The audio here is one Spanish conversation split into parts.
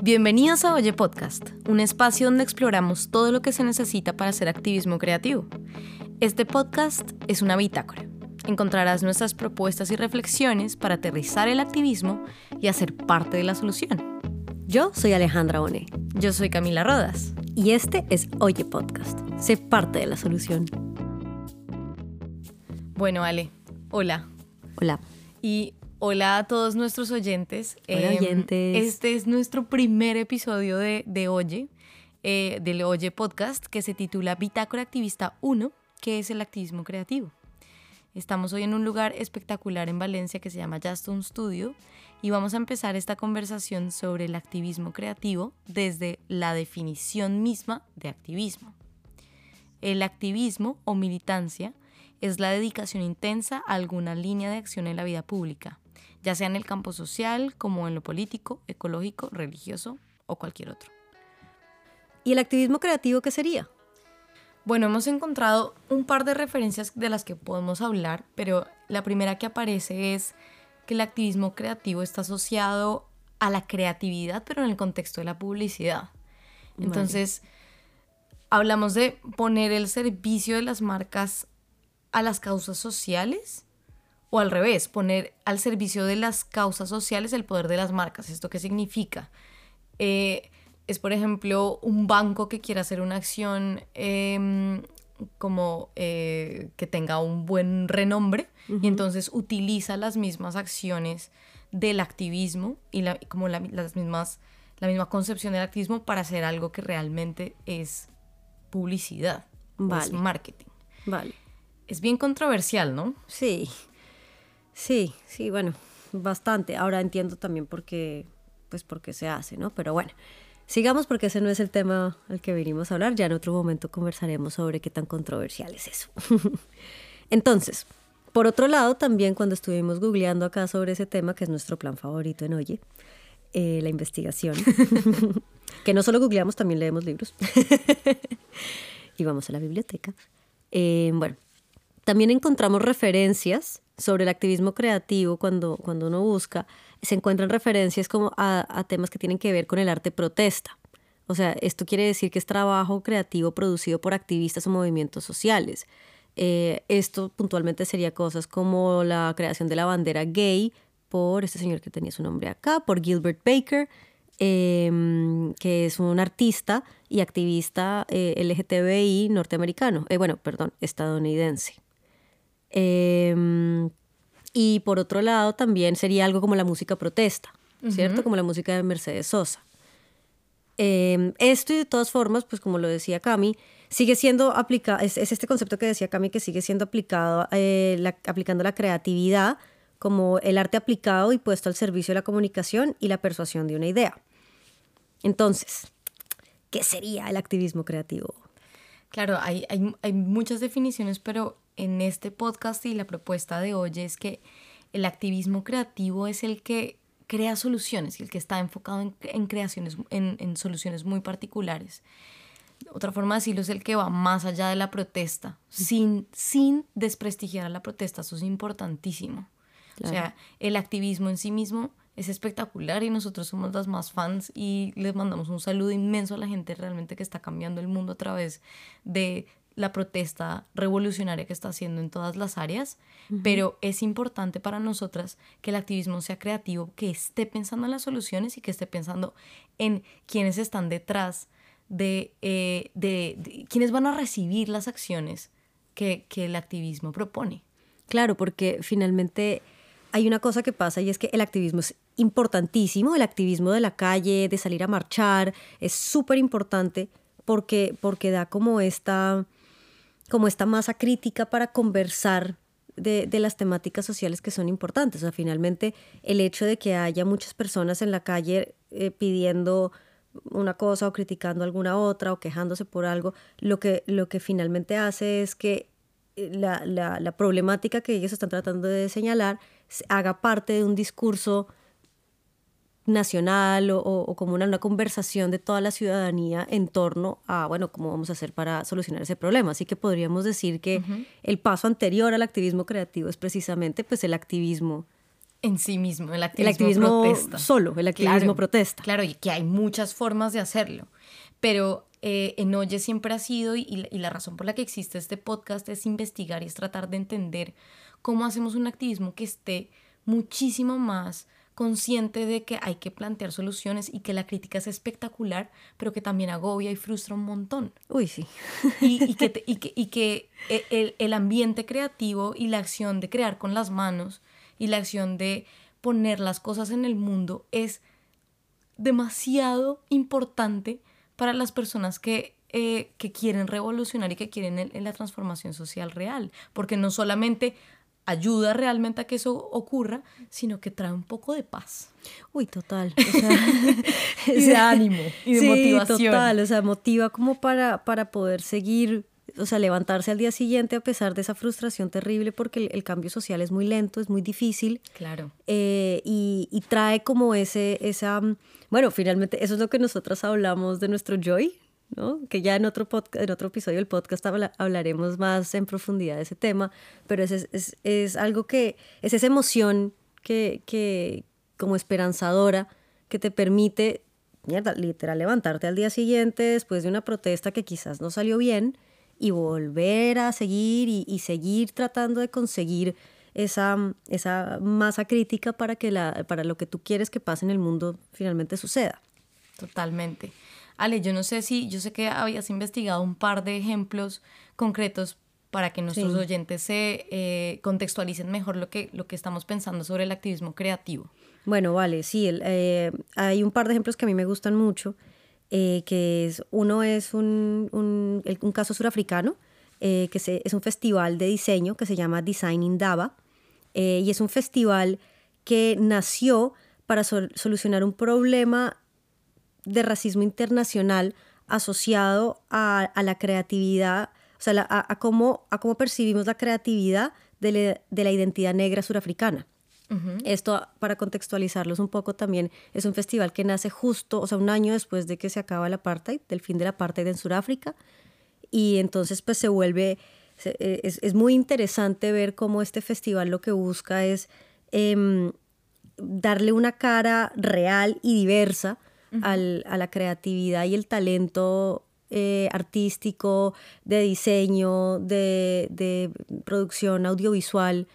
Bienvenidos a Oye Podcast, un espacio donde exploramos todo lo que se necesita para hacer activismo creativo. Este podcast es una bitácora. Encontrarás nuestras propuestas y reflexiones para aterrizar el activismo y hacer parte de la solución. Yo soy Alejandra Bonet. Yo soy Camila Rodas. Y este es Oye Podcast. Sé parte de la solución. Bueno, Ale, hola. Hola. Y hola a todos nuestros oyentes. Hola, Em, oyentes. Este es nuestro primer episodio de, de Oye, eh, del Oye Podcast, que se titula Bitácora Activista 1, que es el activismo creativo. Estamos hoy en un lugar espectacular en Valencia que se llama Justin Studio y vamos a empezar esta conversación sobre el activismo creativo desde la definición misma de activismo. El activismo o militancia es la dedicación intensa a alguna línea de acción en la vida pública, ya sea en el campo social como en lo político, ecológico, religioso o cualquier otro. ¿Y el activismo creativo qué sería? Bueno, hemos encontrado un par de referencias de las que podemos hablar, pero la primera que aparece es que el activismo creativo está asociado a la creatividad, pero en el contexto de la publicidad. Entonces, hablamos de poner el servicio de las marcas a las causas sociales o al revés, poner al servicio de las causas sociales el poder de las marcas. ¿Esto qué significa? Eh, es, por ejemplo, un banco que quiera hacer una acción em, como eh, que tenga un buen renombre y entonces utiliza las mismas acciones del activismo y la, como la, las mismas, la misma concepción del activismo para hacer algo que realmente es publicidad, o es Vale. marketing. Vale. Es bien controversial, ¿no? Sí. Sí, sí, bueno, bastante. Ahora entiendo también por qué, pues por qué se hace, ¿no? Pero bueno, sigamos porque ese no es el tema al que venimos a hablar. Ya en otro momento conversaremos sobre qué tan controversial es eso. Entonces, por otro lado, también cuando estuvimos googleando acá sobre ese tema, que es nuestro plan favorito en Oye, eh, la investigación, que no solo googleamos, también leemos libros y vamos a la biblioteca. Eh, bueno, también encontramos referencias sobre el activismo creativo cuando, cuando uno busca. Se encuentran referencias como a, temas que tienen que ver con el arte protesta. O sea, esto quiere decir que es trabajo creativo producido por activistas o movimientos sociales. Eh, esto puntualmente sería cosas como la creación de la bandera gay por este señor que tenía su nombre acá, por Gilbert Baker, eh, que es un artista y activista eh, LGTBI norteamericano, eh, bueno, perdón, estadounidense. Eh, y por otro lado también sería algo como la música protesta, ¿cierto? Como la música de Mercedes Sosa. Eh, esto y de todas formas, pues como lo decía Cami, sigue siendo aplicado, es, es este concepto que decía Cami que sigue siendo aplicado, eh, la- aplicando la creatividad como el arte aplicado y puesto al servicio de la comunicación y la persuasión de una idea. Entonces, ¿qué sería el activismo creativo? Claro, hay, hay, hay muchas definiciones, pero en este podcast y la propuesta de hoy es que el activismo creativo es el que crea soluciones y el que está enfocado en, en creaciones, en, en soluciones muy particulares. Otra forma de decirlo es el que va más allá de la protesta, sin, sin desprestigiar a la protesta. Eso es importantísimo. O sea, el activismo en sí mismo es espectacular y nosotros somos las más fans y les mandamos un saludo inmenso a la gente realmente que está cambiando el mundo a través de la protesta revolucionaria que está haciendo en todas las áreas, pero es importante para nosotras que el activismo sea creativo, que esté pensando en las soluciones y que esté pensando en quienes están detrás de, eh, de, de quienes van a recibir las acciones que, que el activismo propone. Claro, porque finalmente hay una cosa que pasa y es que el activismo es importantísimo, el activismo de la calle, de salir a marchar, es súper importante porque, porque da como esta, como esta masa crítica para conversar de, de las temáticas sociales que son importantes. O sea, finalmente el hecho de que haya muchas personas en la calle eh, pidiendo una cosa o criticando alguna otra o quejándose por algo, lo que, lo que finalmente hace es que eh, la, la, la problemática que ellos están tratando de señalar se- haga parte de un discurso nacional o, o- o como una, una conversación de toda la ciudadanía en torno a, bueno, cómo vamos a hacer para solucionar ese problema. Así que podríamos decir que el paso anterior al activismo creativo es precisamente pues el activismo en sí mismo, el activismo, protesta. solo, el activismo protesta. Claro, y que hay muchas formas de hacerlo, pero eh, en Oye siempre ha sido, y, la razón por la que existe este podcast es investigar y es tratar de entender cómo hacemos un activismo que esté muchísimo más consciente de que hay que plantear soluciones y que la crítica es espectacular, pero que también agobia y frustra un montón. Uy, sí. Y, que, y que, y que e, el, el, ambiente creativo y la acción de crear con las manos y la acción de poner las cosas en el mundo es demasiado importante para las personas que, eh, que quieren revolucionar y que quieren la transformación social real, porque no solamente ayuda realmente a que eso ocurra, sino que trae un poco de paz. Uy, total. y de ánimo y de motivación. Total, o sea, motiva como para, para poder seguir, o sea, levantarse al día siguiente a pesar de esa frustración terrible porque el, cambio social es muy lento, es muy difícil. Claro. Eh, y, y, trae como ese, esa, bueno, finalmente eso es lo que nosotras hablamos de nuestro joy, que ya en otro, podcast, en otro episodio del podcast hablaremos más en profundidad de ese tema, pero es, es, es algo que es esa emoción que, que, como esperanzadora que te permite, mierda, literal, levantarte al día siguiente después de una protesta que quizás no salió bien y volver a seguir y, y seguir tratando de conseguir esa, esa masa crítica para que la, para lo que tú quieres que pase en el mundo finalmente suceda. Totalmente. Ale, yo no sé si, yo sé que habías investigado un par de ejemplos concretos para que nuestros oyentes se eh, contextualicen mejor lo que, lo que estamos pensando sobre el activismo creativo. Bueno, vale, sí, eh, hay un par de ejemplos que a mí me gustan mucho, eh, que es, uno es un, un, un caso surafricano, que es un festival de diseño que se llama Design in Dava, y es un festival que nació para solucionar un problema de racismo internacional asociado a, la creatividad, o sea, a, cómo, a cómo percibimos la creatividad de, la identidad negra surafricana. Esto, para contextualizarlos un poco también, es un festival que nace justo, o sea, un año después de que se acaba el apartheid, del fin del apartheid en Sudáfrica, y entonces pues se vuelve, eh, es, muy interesante ver cómo este festival lo que busca es em, darle una cara real y diversa al, a la creatividad y el talento eh, artístico, de diseño, de, de producción audiovisual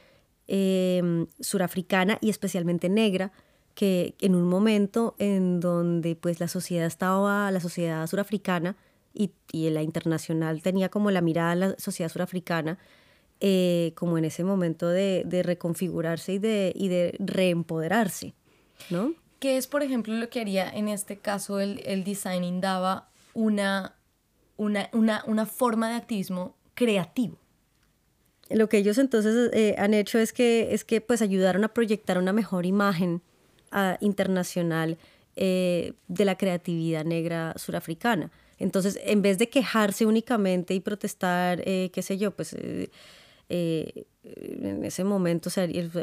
surafricana y especialmente negra, que en un momento en donde pues la sociedad estaba, la sociedad surafricana y, y la internacional tenía como la mirada a la sociedad surafricana, eh, como en ese momento de, de reconfigurarse y de, y de reempoderarse, ¿no? ¿Qué es, por ejemplo, lo que haría en este caso el, el designing daba una, una, una, una forma de activismo creativo? Lo que ellos entonces eh, han hecho es que, es que pues ayudaron a proyectar una mejor imagen uh, internacional eh, de la creatividad negra surafricana. Entonces, en vez de quejarse únicamente y protestar, eh, qué sé yo, pues en ese momento,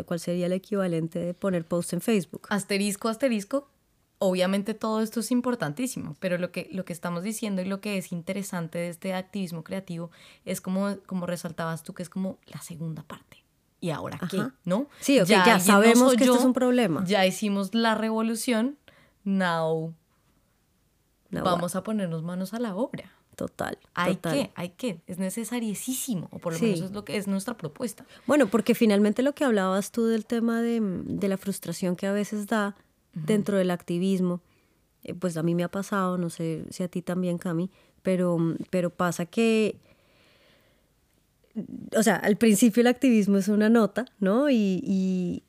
¿cuál sería el equivalente de poner post en Facebook? Asterisco, asterisco. Obviamente todo esto es importantísimo, pero lo que, lo que estamos diciendo y lo que es interesante de este activismo creativo es como, como resaltabas tú, que es como la segunda parte. ¿Y ahora qué? ¿No? Sí, ya, sabemos que esto es un problema. Ya hicimos la revolución, now vamos a ponernos manos a la obra. Total. Hay que, hay que, es necesariísimo, o por lo menos es lo que es nuestra propuesta. Bueno, porque finalmente lo que hablabas tú del tema de, de la frustración que a veces da dentro del activismo, eh, pues a mí me ha pasado, no sé si a ti también, Cami, pero, pero pasa que o sea, al principio el activismo es una nota, ¿no? Y,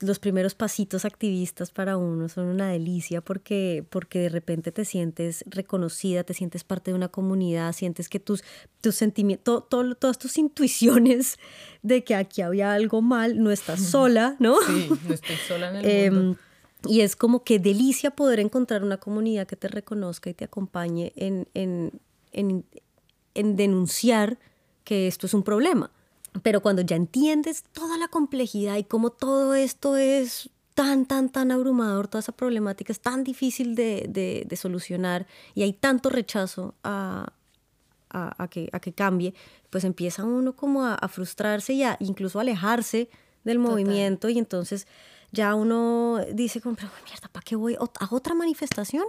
los primeros pasitos activistas para uno son una delicia porque, porque de repente te sientes reconocida, te sientes parte de una comunidad, sientes que tus, tus sentimientos, todas tus intuiciones de que aquí había algo mal, no estás sola, ¿no? Sí, no estoy sola en el em, mundo. Y es como que delicia poder encontrar una comunidad que te reconozca y te acompañe en, en, en, en denunciar que esto es un problema. Pero cuando ya entiendes toda la complejidad y cómo todo esto es tan, tan, tan abrumador, toda esa problemática es tan difícil de, de, solucionar y hay tanto rechazo a, a, que, a que cambie, pues empieza uno como a, frustrarse y a incluso alejarse del movimiento y entonces ya uno dice como, pero mierda, ¿para qué voy a otra manifestación?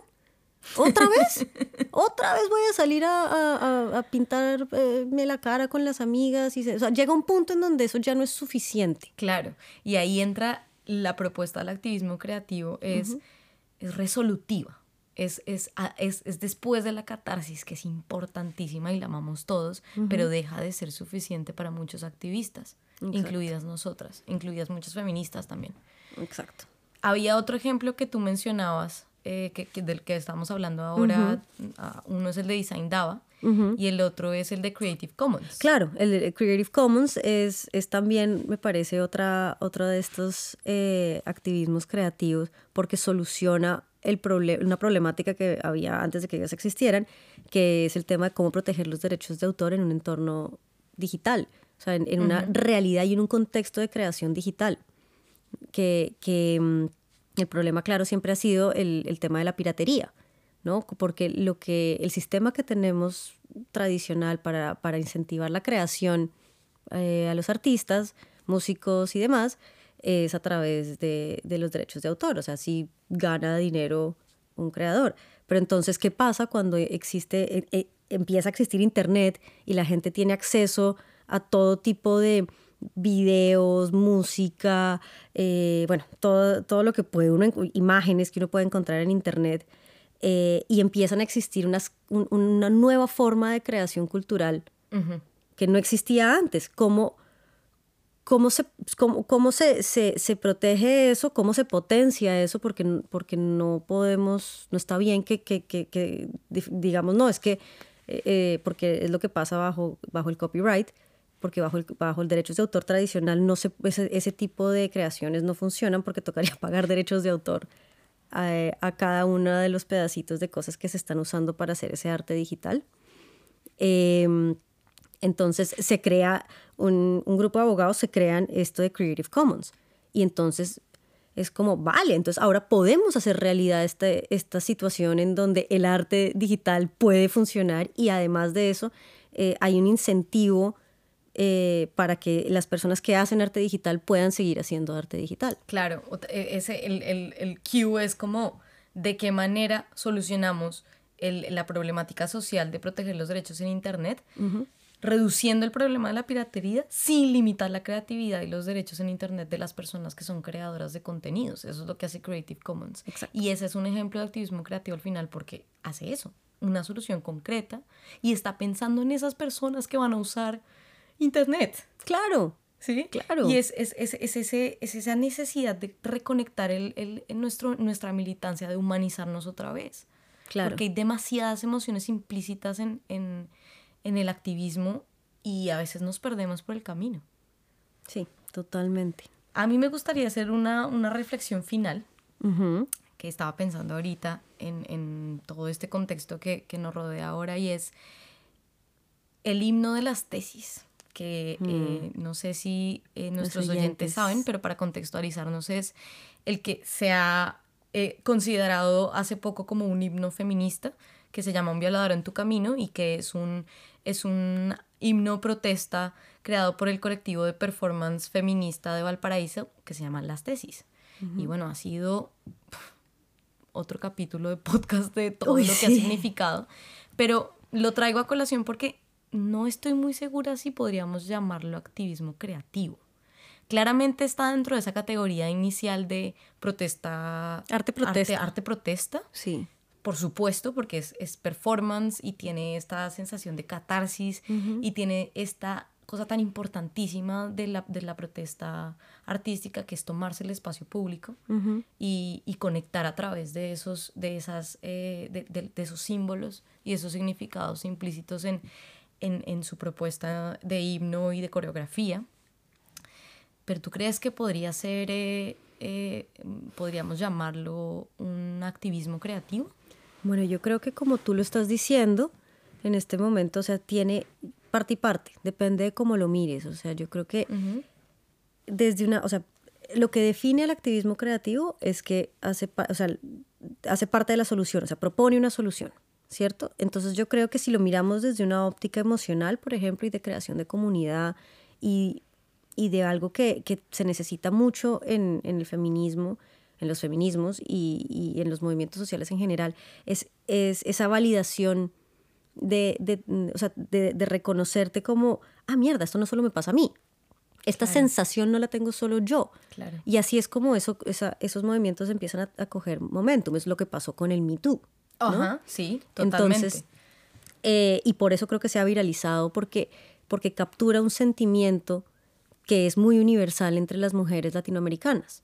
¿Otra vez? ¿Otra vez voy a salir a, a, a pintarme la cara con las amigas? Y o sea, llega un punto en donde eso ya no es suficiente. Claro, y ahí entra la propuesta del activismo creativo, es, es resolutiva. Es, es, es, es, después de la catarsis, que es importantísima y la amamos todos, pero deja de ser suficiente para muchos activistas, incluidas nosotras, incluidas muchas feministas también. Exacto. Había otro ejemplo que tú mencionabas, eh, que, del que estamos hablando ahora, ah, uno es el de Design Dava y el otro es el de Creative Commons. Claro, el de Creative Commons es, es también, me parece, otra, otra de estos eh, activismos creativos porque soluciona el una problemática que había antes de que ellas existieran, que es el tema de cómo proteger los derechos de autor en un entorno digital, o sea, en, una realidad y en un contexto de creación digital. Que, que mm, el problema, claro, siempre ha sido el, el, tema de la piratería, ¿no? Porque lo que, el sistema que tenemos tradicional para, para incentivar la creación eh, a los artistas, músicos y demás, es a través de, de, los derechos de autor, o sea, si gana dinero un creador. Pero entonces, ¿qué pasa cuando existe, e, e, empieza a existir Internet y la gente tiene acceso a todo tipo de videos, música, eh, bueno, todo, todo lo que puede uno, imágenes que uno puede encontrar en Internet, eh, y empiezan a existir unas, una nueva forma de creación cultural que no existía antes, como cómo se, cómo, cómo se, se, se, protege eso, cómo se potencia eso, porque, porque no podemos, no está bien que, que, que, digamos, no, es que, eh, eh, porque es lo que pasa bajo, bajo el copyright, porque bajo el, bajo el derecho de autor tradicional no se, ese, ese tipo de creaciones no funcionan porque tocaría pagar derechos de autor a, a, cada uno de los pedacitos de cosas que se están usando para hacer ese arte digital. Eh, entonces se crea un, grupo de abogados, se crean esto de Creative Commons. Y entonces es como, vale, entonces ahora podemos hacer realidad este, esta situación en donde el arte digital puede funcionar y además de eso eh, hay un incentivo eh, para que las personas que hacen arte digital puedan seguir haciendo arte digital. Claro, e, ese, el, el, el Q es como de qué manera solucionamos la problemática social de proteger los derechos en Internet reduciendo el problema de la piratería sin limitar la creatividad y los derechos en Internet de las personas que son creadoras de contenidos. Eso es lo que hace Creative Commons. Y ese es un ejemplo de activismo creativo al final porque hace eso, una solución concreta y está pensando en esas personas que van a usar Internet. Claro. ¿Sí? Claro. Y es, es, es, es ese, es esa necesidad de reconectar el, el, nuestro, nuestra militancia, de humanizarnos otra vez. Claro. Porque hay demasiadas emociones implícitas en, en en el activismo y a veces nos perdemos por el camino. Sí, totalmente. A mí me gustaría hacer una, una reflexión final, que estaba pensando ahorita en, en todo este contexto que, que, nos rodea ahora, y es el himno de las tesis, que eh, mm. no sé si eh, nuestros oyentes. saben, pero para contextualizarnos es el que se ha eh, considerado hace poco como un himno feminista, que se llama Un violador en tu camino y que es un es un himno protesta creado por el colectivo de performance feminista de Valparaíso que se llama Las Tesis. Y bueno, ha sido otro capítulo de podcast de todo lo que ha significado, pero lo traigo a colación porque no estoy muy segura si podríamos llamarlo activismo creativo. Claramente está dentro de esa categoría inicial de protesta. Arte protesta. Arte, arte protesta. Sí por supuesto, porque es, es, performance y tiene esta sensación de catarsis y tiene esta cosa tan importantísima de la, de la protesta artística que es tomarse el espacio público y, y, conectar a través de esos, de esas, eh, de, de, esos símbolos y esos significados implícitos en, en, en, su propuesta de himno y de coreografía. Pero tú crees que podría ser, eh, eh, podríamos llamarlo un activismo creativo? Bueno, yo creo que como tú lo estás diciendo, en este momento, o sea, tiene parte y parte, depende de cómo lo mires. O sea, yo creo que desde una, o sea, lo que define el activismo creativo es que hace, o sea, hace parte de la solución, o sea, propone una solución, ¿cierto? Entonces yo creo que si lo miramos desde una óptica emocional, por ejemplo, y de creación de comunidad y, y de algo que, que, se necesita mucho en, en, el feminismo, en los feminismos y, y, en los movimientos sociales en general, es, es esa validación de, de, o sea, de, de, reconocerte como, ah, mierda, esto no solo me pasa a mí. Esta claro. sensación no la tengo solo yo. Claro. Y así es como eso, esa, esos movimientos empiezan a, a, coger momentum. Es lo que pasó con el Me Too. ¿No? Ajá, sí, totalmente. Entonces, eh, y por eso creo que se ha viralizado, porque, porque captura un sentimiento que es muy universal entre las mujeres latinoamericanas,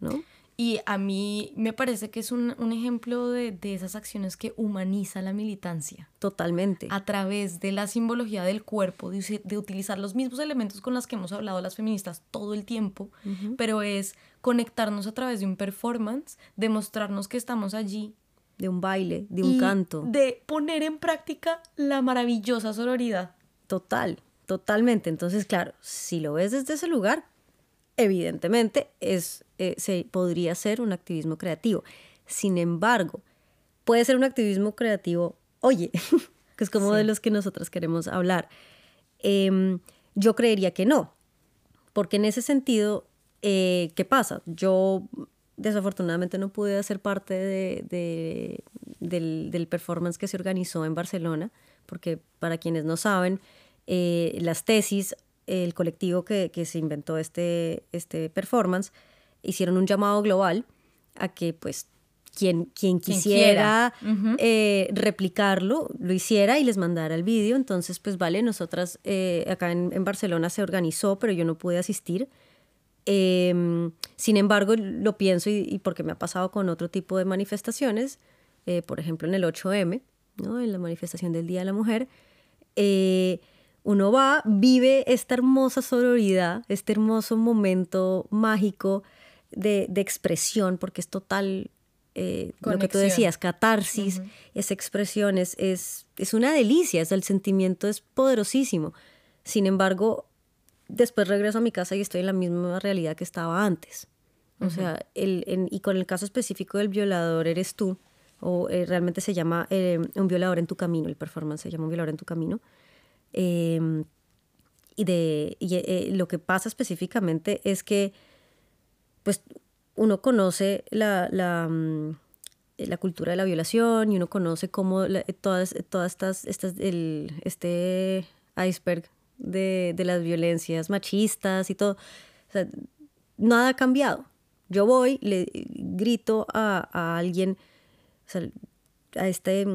¿no? Y a mí me parece que es un, un ejemplo de, de, esas acciones que humaniza la militancia. Totalmente. A través de la simbología del cuerpo, de, de utilizar los mismos elementos con los que hemos hablado las feministas todo el tiempo, uh -huh. pero es conectarnos a través de un performance, demostrarnos que estamos allí. De un baile, de un y canto. De poner en práctica la maravillosa sororidad. Total, totalmente. Entonces, claro, si lo ves desde ese lugar, evidentemente es, eh, se, podría ser un activismo creativo. Sin embargo, puede ser un activismo creativo, oye, que es como sí. de los que nosotras queremos hablar. Eh, yo creería que no, porque en ese sentido, eh, ¿qué pasa? Yo desafortunadamente no pude hacer parte de, de, del, del, performance que se organizó en Barcelona, porque para quienes no saben, eh, las tesis el colectivo que, que, se inventó este, este performance hicieron un llamado global a que pues quien, quien quisiera uh -huh. eh, replicarlo lo hiciera y les mandara el vídeo. Entonces, pues vale, nosotras eh, acá en, en, Barcelona se organizó, pero yo no pude asistir. Eh, sin embargo, lo pienso y, y, porque me ha pasado con otro tipo de manifestaciones, eh, por ejemplo en el 8M, ¿no? en la manifestación del Día de la Mujer. Eh, uno va, vive esta hermosa sororidad, este hermoso momento mágico de, de expresión, porque es total, eh, lo que tú decías, catarsis, uh -huh. esa expresión es, es, es, una delicia, es, el sentimiento es poderosísimo. Sin embargo, después regreso a mi casa y estoy en la misma realidad que estaba antes. O uh -huh. sea, el, en, y con el caso específico del violador eres tú, o eh, realmente se llama eh, un violador en tu camino, el performance se llama un violador en tu camino. Eh, y de y, eh, lo que pasa específicamente es que pues uno conoce la, la, mm, la, cultura de la violación y uno conoce cómo la, todas, todas estas, estas el, este iceberg de, de, las violencias machistas y todo. O sea, nada ha cambiado. Yo voy, le grito a, a alguien, o sea, a este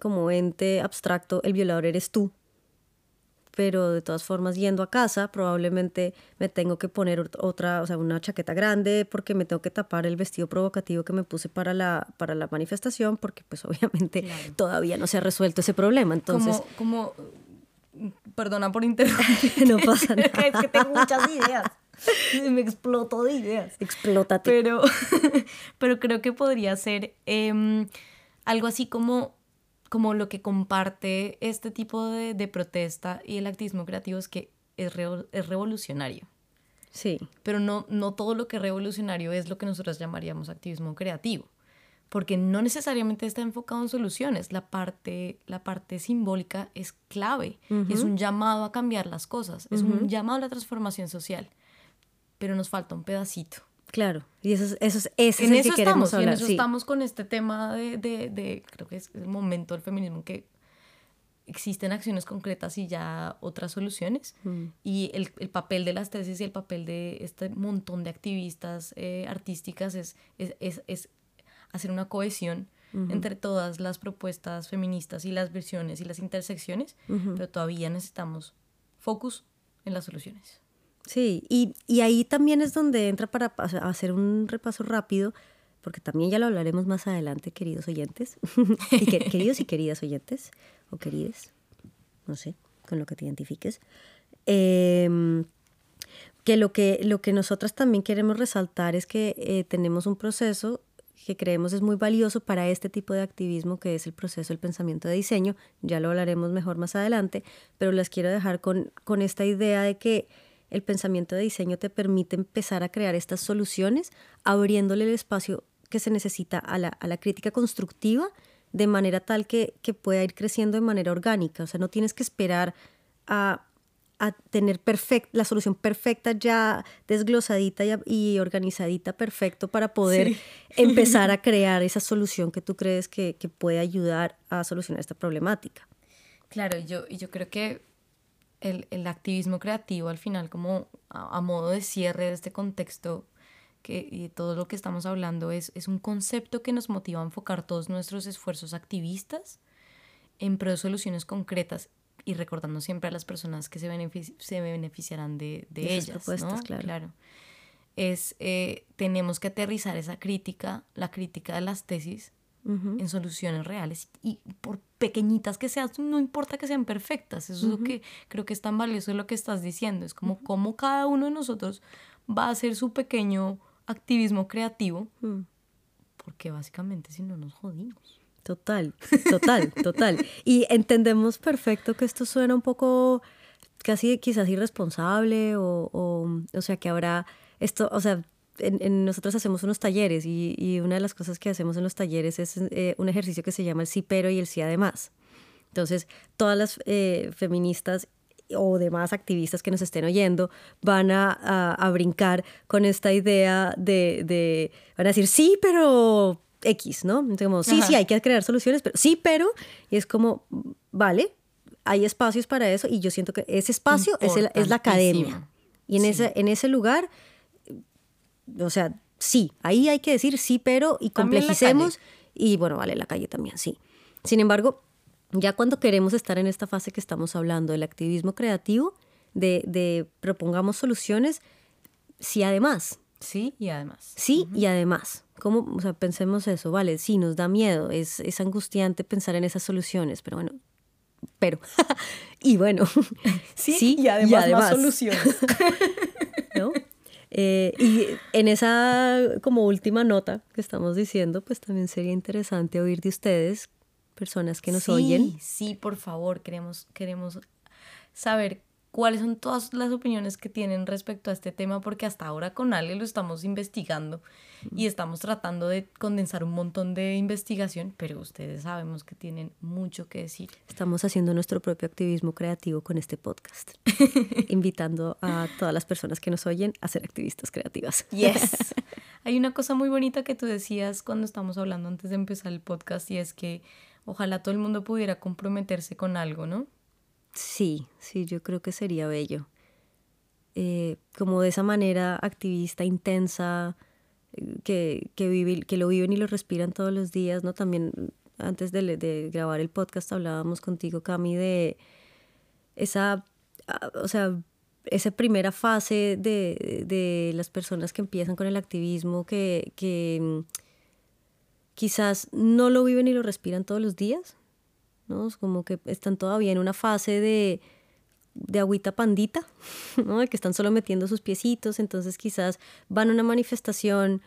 como ente abstracto, el violador eres tú. Pero de todas formas, yendo a casa, probablemente me tengo que poner otra, o sea, una chaqueta grande porque me tengo que tapar el vestido provocativo que me puse para la, para la manifestación, porque pues obviamente claro. todavía no se ha resuelto ese problema. Entonces, como, como perdona por interrumpir. no pasa nada. es que tengo muchas ideas. me exploto de ideas. Explótate. Pero, pero creo que podría ser eh, algo así como como lo que comparte este tipo de, de, protesta y el activismo creativo es que es, re, es revolucionario. Sí. Pero no, no todo lo que es revolucionario es lo que nosotros llamaríamos activismo creativo. Porque no necesariamente está enfocado en soluciones. La parte, la parte simbólica es clave. Uh -huh. Es un llamado a cambiar las cosas. Es uh -huh. un llamado a la transformación social. Pero nos falta un pedacito. Claro, y eso, eso, eso es en eso que estamos, queremos hablar. en eso sí. estamos con este tema de, de, de, creo que es el momento del feminismo en que existen acciones concretas y ya otras soluciones. Mm. Y el, el, papel de las tesis y el papel de este montón de activistas eh, artísticas es, es, es, es, hacer una cohesión uh -huh. entre todas las propuestas feministas y las versiones y las intersecciones, uh -huh. pero todavía necesitamos focus en las soluciones. Sí, y, y, ahí también es donde entra para hacer un repaso rápido, porque también ya lo hablaremos más adelante, queridos oyentes, y que, queridos y queridas oyentes, o querides, no sé, con lo que te identifiques, eh, que, lo que lo que nosotras también queremos resaltar es que eh, tenemos un proceso que creemos es muy valioso para este tipo de activismo, que es el proceso del pensamiento de diseño, ya lo hablaremos mejor más adelante, pero las quiero dejar con, con esta idea de que el pensamiento de diseño te permite empezar a crear estas soluciones, abriéndole el espacio que se necesita a la, a la crítica constructiva de manera tal que, que, pueda ir creciendo de manera orgánica. O sea, no tienes que esperar a, a tener perfect, la solución perfecta ya desglosadita y, organizadita, perfecto, para poder empezar a crear esa solución que tú crees que, que, puede ayudar a solucionar esta problemática. Claro, yo, yo creo que el, el activismo creativo al final, como a, a, modo de cierre de este contexto, que y todo lo que estamos hablando es, es un concepto que nos motiva a enfocar todos nuestros esfuerzos activistas en pro de soluciones concretas y recordando siempre a las personas que se, se beneficiarán de, de ellas. ¿no? claro. claro. Es, eh, tenemos que aterrizar esa crítica, la crítica de las tesis, en soluciones reales y por pequeñitas que sean, no importa que sean perfectas, eso es lo que creo que es tan valioso lo que estás diciendo, es como cómo cada uno de nosotros va a hacer su pequeño activismo creativo, mm. porque básicamente si no nos jodimos. Total, total, total. Y entendemos perfecto que esto suena un poco casi quizás irresponsable o, o, sea, que habrá esto, o sea, en, nosotros hacemos unos talleres y, una de las cosas que hacemos en los talleres es eh, un ejercicio que se llama el sí pero y el sí además. Entonces, todas las eh, feministas o demás activistas que nos estén oyendo van a, a, brincar con esta idea de, de, van a decir, sí, pero X, ¿no? como, sí, sí, hay que crear soluciones, pero sí, pero, y es como, vale, hay espacios para eso y yo siento que ese espacio es, es, la academia. Y en, ese, en ese lugar, o sea, sí, ahí hay que decir sí, pero, y complejicemos, y bueno, vale, la calle también, sí. Sin embargo, ya cuando queremos estar en esta fase que estamos hablando, del activismo creativo, de, de propongamos soluciones, sí, además. Sí, y además. Sí, y además. ¿Cómo? O sea, pensemos eso, vale, sí, nos da miedo, es, es angustiante pensar en esas soluciones, pero bueno, pero, y bueno, sí, y además, más soluciones. ¿No? Eh, y en esa como última nota que estamos diciendo, pues también sería interesante oír de ustedes, personas que nos oyen. Sí, por favor, queremos, queremos saber cuáles son todas las opiniones que tienen respecto a este tema, porque hasta ahora con Ale lo estamos investigando y estamos tratando de condensar un montón de investigación, pero ustedes sabemos que tienen mucho que decir. Estamos haciendo nuestro propio activismo creativo con este podcast, invitando a todas las personas que nos oyen a ser activistas creativas. Yes. Hay una cosa muy bonita que tú decías cuando estamos hablando antes de empezar el podcast y es que ojalá todo el mundo pudiera comprometerse con algo, ¿no? Sí, sí, yo creo que sería bello. Eh, como de esa manera activista, intensa, eh, que, que, que lo viven y lo respiran todos los días, ¿no? También antes de, de grabar el podcast hablábamos contigo, Cami, de esa, ah, o sea, esa primera fase de, de, las personas que empiezan con el activismo, que, que mm, quizás no lo viven y lo respiran todos los días, Como que están todavía en una fase de, de agüita pandita, ¿no? Que están solo metiendo sus piecitos, entonces quizás van a una manifestación,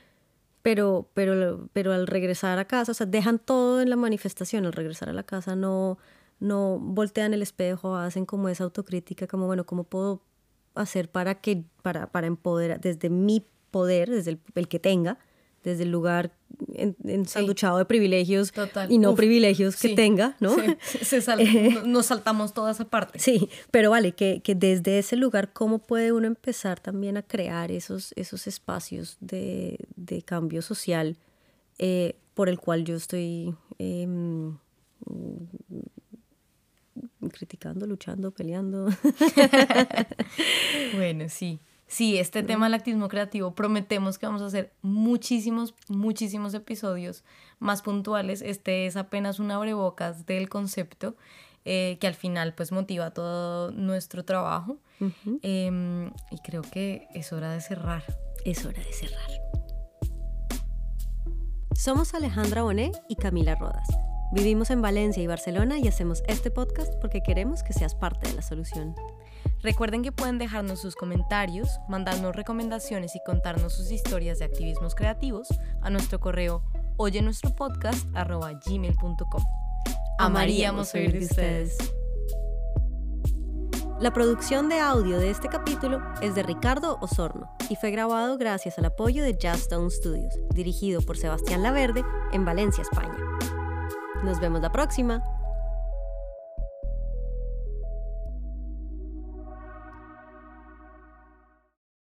pero, pero, pero al regresar a casa, o sea, dejan todo en la manifestación, al regresar a la casa no, no voltean el espejo, hacen como esa autocrítica, como, bueno, ¿cómo puedo hacer para que, para, para empoderar, desde mi poder, desde el que tenga, desde el lugar ensanduchado de privilegios y no privilegios que tenga, ¿no? nos saltamos toda esa parte. Sí, pero vale, que, que, desde ese lugar, ¿cómo puede uno empezar también a crear esos, esos espacios de, de cambio social eh, por el cual yo estoy em, criticando, luchando, peleando? bueno, sí sí, este tema del activismo creativo, prometemos que vamos a hacer muchísimos, muchísimos episodios más puntuales. Este es apenas un abrebocas del concepto eh, que al final pues motiva todo nuestro trabajo. Em, y creo que es hora de cerrar. Es hora de cerrar. Somos Alejandra Bonet y Camila Rodas. Vivimos en Valencia y Barcelona y hacemos este podcast porque queremos que seas parte de la solución. Recuerden que pueden dejarnos sus comentarios, mandarnos recomendaciones y contarnos sus historias de activismos creativos a nuestro correo oye nuestro podcast gmail.com. Amaríamos oír de ustedes. La producción de audio de este capítulo es de Ricardo Osorno y fue grabado gracias al apoyo de Stone Studios, dirigido por Sebastián Laverde en Valencia, España. Nos vemos la próxima.